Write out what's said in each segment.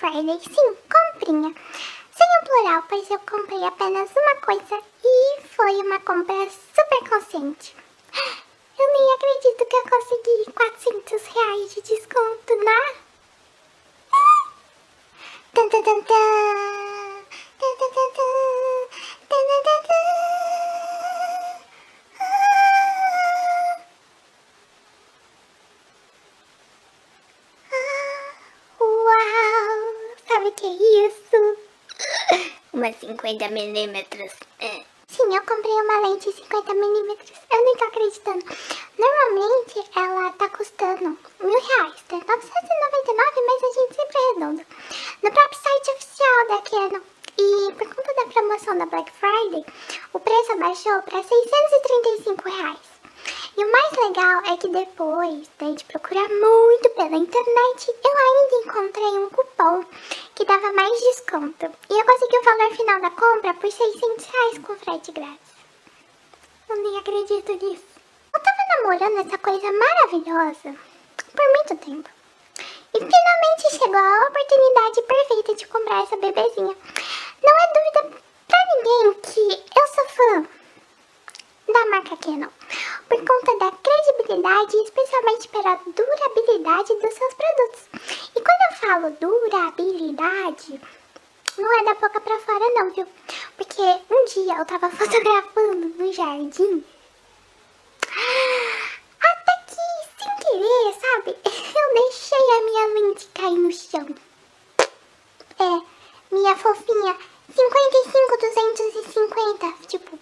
Friday. Sim, comprinha. Sem o plural, pois eu comprei apenas uma coisa e foi uma compra super consciente. Eu nem acredito que eu consegui 400 reais de desconto na... Tan, tan, tan, tan. Tan, 50mm. É. Sim, eu comprei uma lente 50mm. Eu nem tô acreditando. Normalmente ela tá custando mil reais, né? tá? 999, mas a gente sempre é arredonda. No próprio site oficial da Canon. E por conta da promoção da Black Friday, o preço abaixou para 635 reais. E o mais legal é que depois né, de procurar muito pela internet, eu ainda encontrei um cupom que dava mais desconto. E eu consegui o valor final da compra por 600 reais com frete grátis. Eu nem acredito nisso. Eu tava namorando essa coisa maravilhosa por muito tempo. E finalmente chegou a oportunidade perfeita de comprar essa bebezinha. Não é dúvida pra ninguém que eu sou fã da marca Canon, por conta da credibilidade e especialmente pela durabilidade dos seus produtos. E quando eu falo durabilidade, não é da boca pra fora não, viu? Porque um dia eu tava fotografando no jardim, até que, sem querer, sabe, eu deixei a minha lente cair no chão. É, minha fofinha, 55, 250, tipo,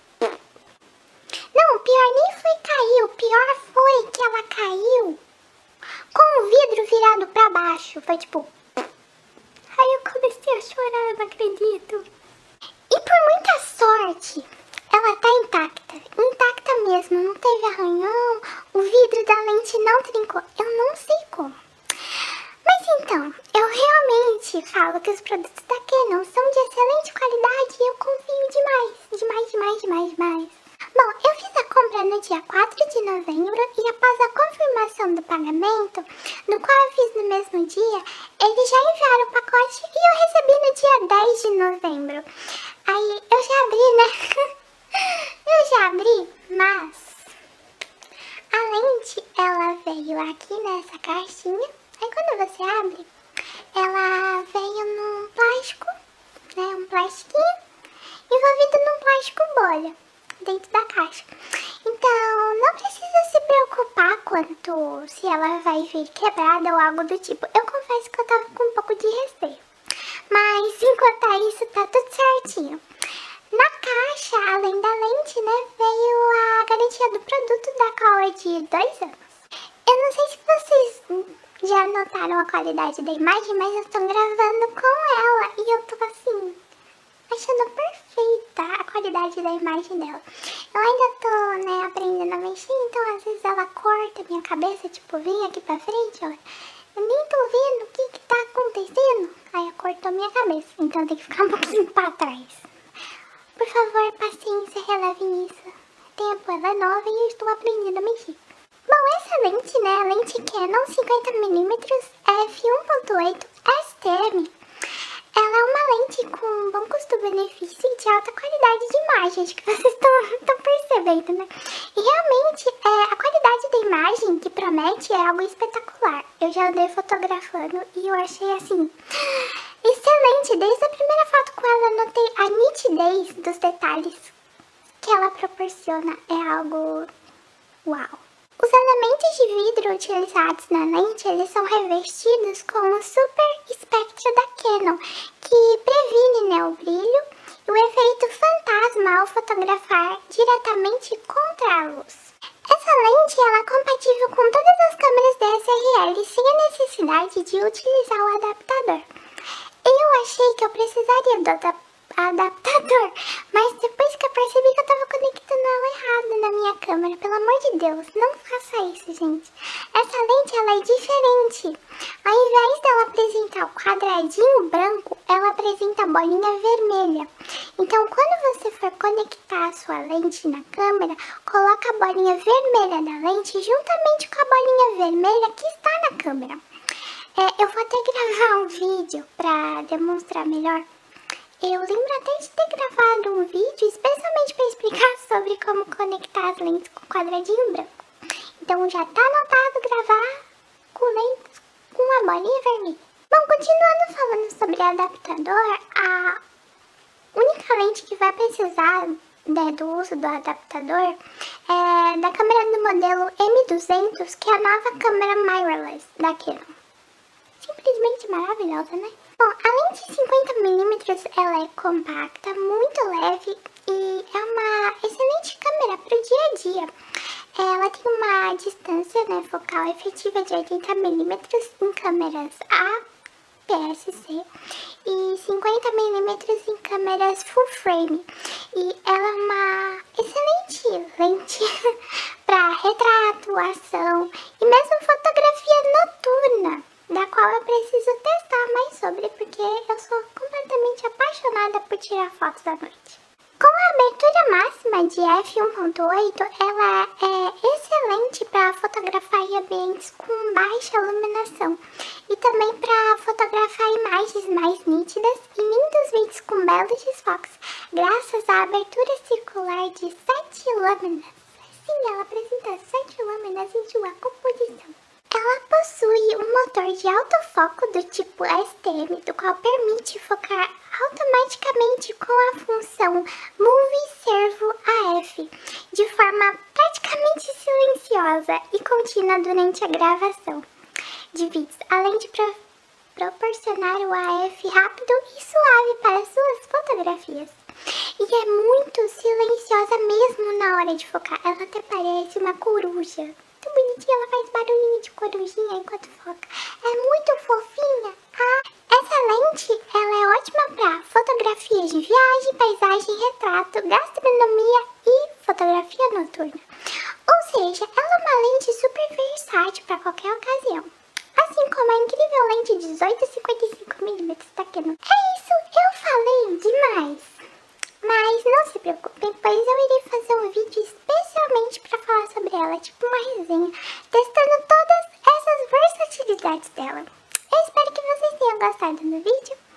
não, o pior nem foi cair, o pior foi que ela caiu com o vidro virado pra baixo. Foi tipo. Aí eu comecei a chorar, não acredito. E por muita sorte, ela tá intacta. Intacta mesmo, não teve arranhão, o vidro da lente não trincou. Eu não sei como. Mas então, eu realmente falo que os produtos da Canon são de excelente qualidade e eu confio demais. Demais, demais, demais, demais. Bom, eu compra no dia 4 de novembro e após a confirmação do pagamento, no qual eu fiz no mesmo dia, eles já enviaram o pacote e eu recebi no dia 10 de novembro. Aí eu já abri, né? eu já abri, mas a lente ela veio aqui nessa caixinha. Aí quando você abre, ela veio num plástico, né? Um plastiquinho envolvido num plástico bolha dentro da caixa. Precisa se preocupar quanto se ela vai vir quebrada ou algo do tipo. Eu confesso que eu tava com um pouco de receio. Mas, enquanto isso, tá tudo certinho. Na caixa, além da lente, né, veio a garantia do produto da qual é de dois anos. Eu não sei se vocês já notaram a qualidade da imagem, mas eu estou gravando com ela e eu tô assim, achando perfeita a qualidade da imagem dela. Eu ainda tô, né, aprendendo a mexer, então às vezes ela corta minha cabeça, tipo, vem aqui pra frente, ó. Eu nem tô vendo o que que tá acontecendo. Aí ela cortou minha cabeça, então tem que ficar um pouquinho pra trás. Por favor, paciência, relevem isso. Tempo, ela é nova e eu estou aprendendo a mexer. Bom, essa lente, né, a lente Canon 50mm f1.8 STM ela é uma lente com bom custo-benefício e de alta qualidade de imagem, acho que vocês estão percebendo, né? E realmente, é, a qualidade da imagem que promete é algo espetacular. Eu já andei fotografando e eu achei assim, excelente. Desde a primeira foto com ela, notei a nitidez dos detalhes que ela proporciona. É algo uau. Os elementos de vidro utilizados na lente eles são revestidos com o super espectro da Canon, que previne né, o brilho e o efeito fantasma ao fotografar diretamente contra a luz. Essa lente ela é compatível com todas as câmeras DSLR sem a necessidade de utilizar o adaptador. Eu achei que eu precisaria do adaptador adaptador. Mas depois que eu percebi que eu tava conectando ela errado na minha câmera, pelo amor de Deus, não faça isso, gente. Essa lente, ela é diferente. Ao invés dela apresentar o quadradinho branco, ela apresenta a bolinha vermelha. Então, quando você for conectar a sua lente na câmera, coloca a bolinha vermelha da lente juntamente com a bolinha vermelha que está na câmera. É, eu vou até gravar um vídeo pra demonstrar melhor. Eu lembro até de ter gravado um vídeo especialmente para explicar sobre como conectar as lentes com o quadradinho branco. Então já tá anotado gravar com lentes com a bolinha vermelha. Bom, continuando falando sobre adaptador, a única lente que vai precisar né, do uso do adaptador é da câmera do modelo M200, que é a nova câmera mirrorless da Canon. Simplesmente maravilhosa, né? Bom, a lente 50mm ela é compacta, muito leve e é uma excelente câmera para o dia a dia. Ela tem uma distância né, focal efetiva de 80mm em câmeras APS-C e 50mm em câmeras full frame. E ela é uma excelente lente para retrato, ação e mesmo fotografia noturna, preciso testar mais sobre porque eu sou completamente apaixonada por tirar fotos à noite. Com a abertura máxima de f1.8, ela é excelente para fotografar ambientes com baixa iluminação e também para fotografar imagens mais nítidas e lindos vídeos com belos desfoques, graças à abertura circular de 7 lâminas. Sim, ela apresenta 7 lâminas em sua composição. Ela possui um motor de alto foco do tipo STM, do qual permite focar automaticamente com a função Move Servo AF, de forma praticamente silenciosa e contínua durante a gravação de vídeos, além de pro proporcionar o AF rápido e suave para suas fotografias. E é muito silenciosa mesmo na hora de focar, ela até parece uma coruja muito bonitinha, ela faz barulhinho de corujinha enquanto foca. É muito fofinha. Ah, essa lente, ela é ótima para fotografias de viagem, paisagem, retrato, gastronomia e fotografia noturna. Ou seja, ela é uma lente super versátil para qualquer ocasião. Assim como a incrível lente 1855mm da Canon. É isso, eu falei demais. Mas não se preocupem, pois eu irei fazer um vídeo especialmente para falar sobre ela, tipo uma resenha, testando todas essas versatilidades dela. Eu espero que vocês tenham gostado do vídeo.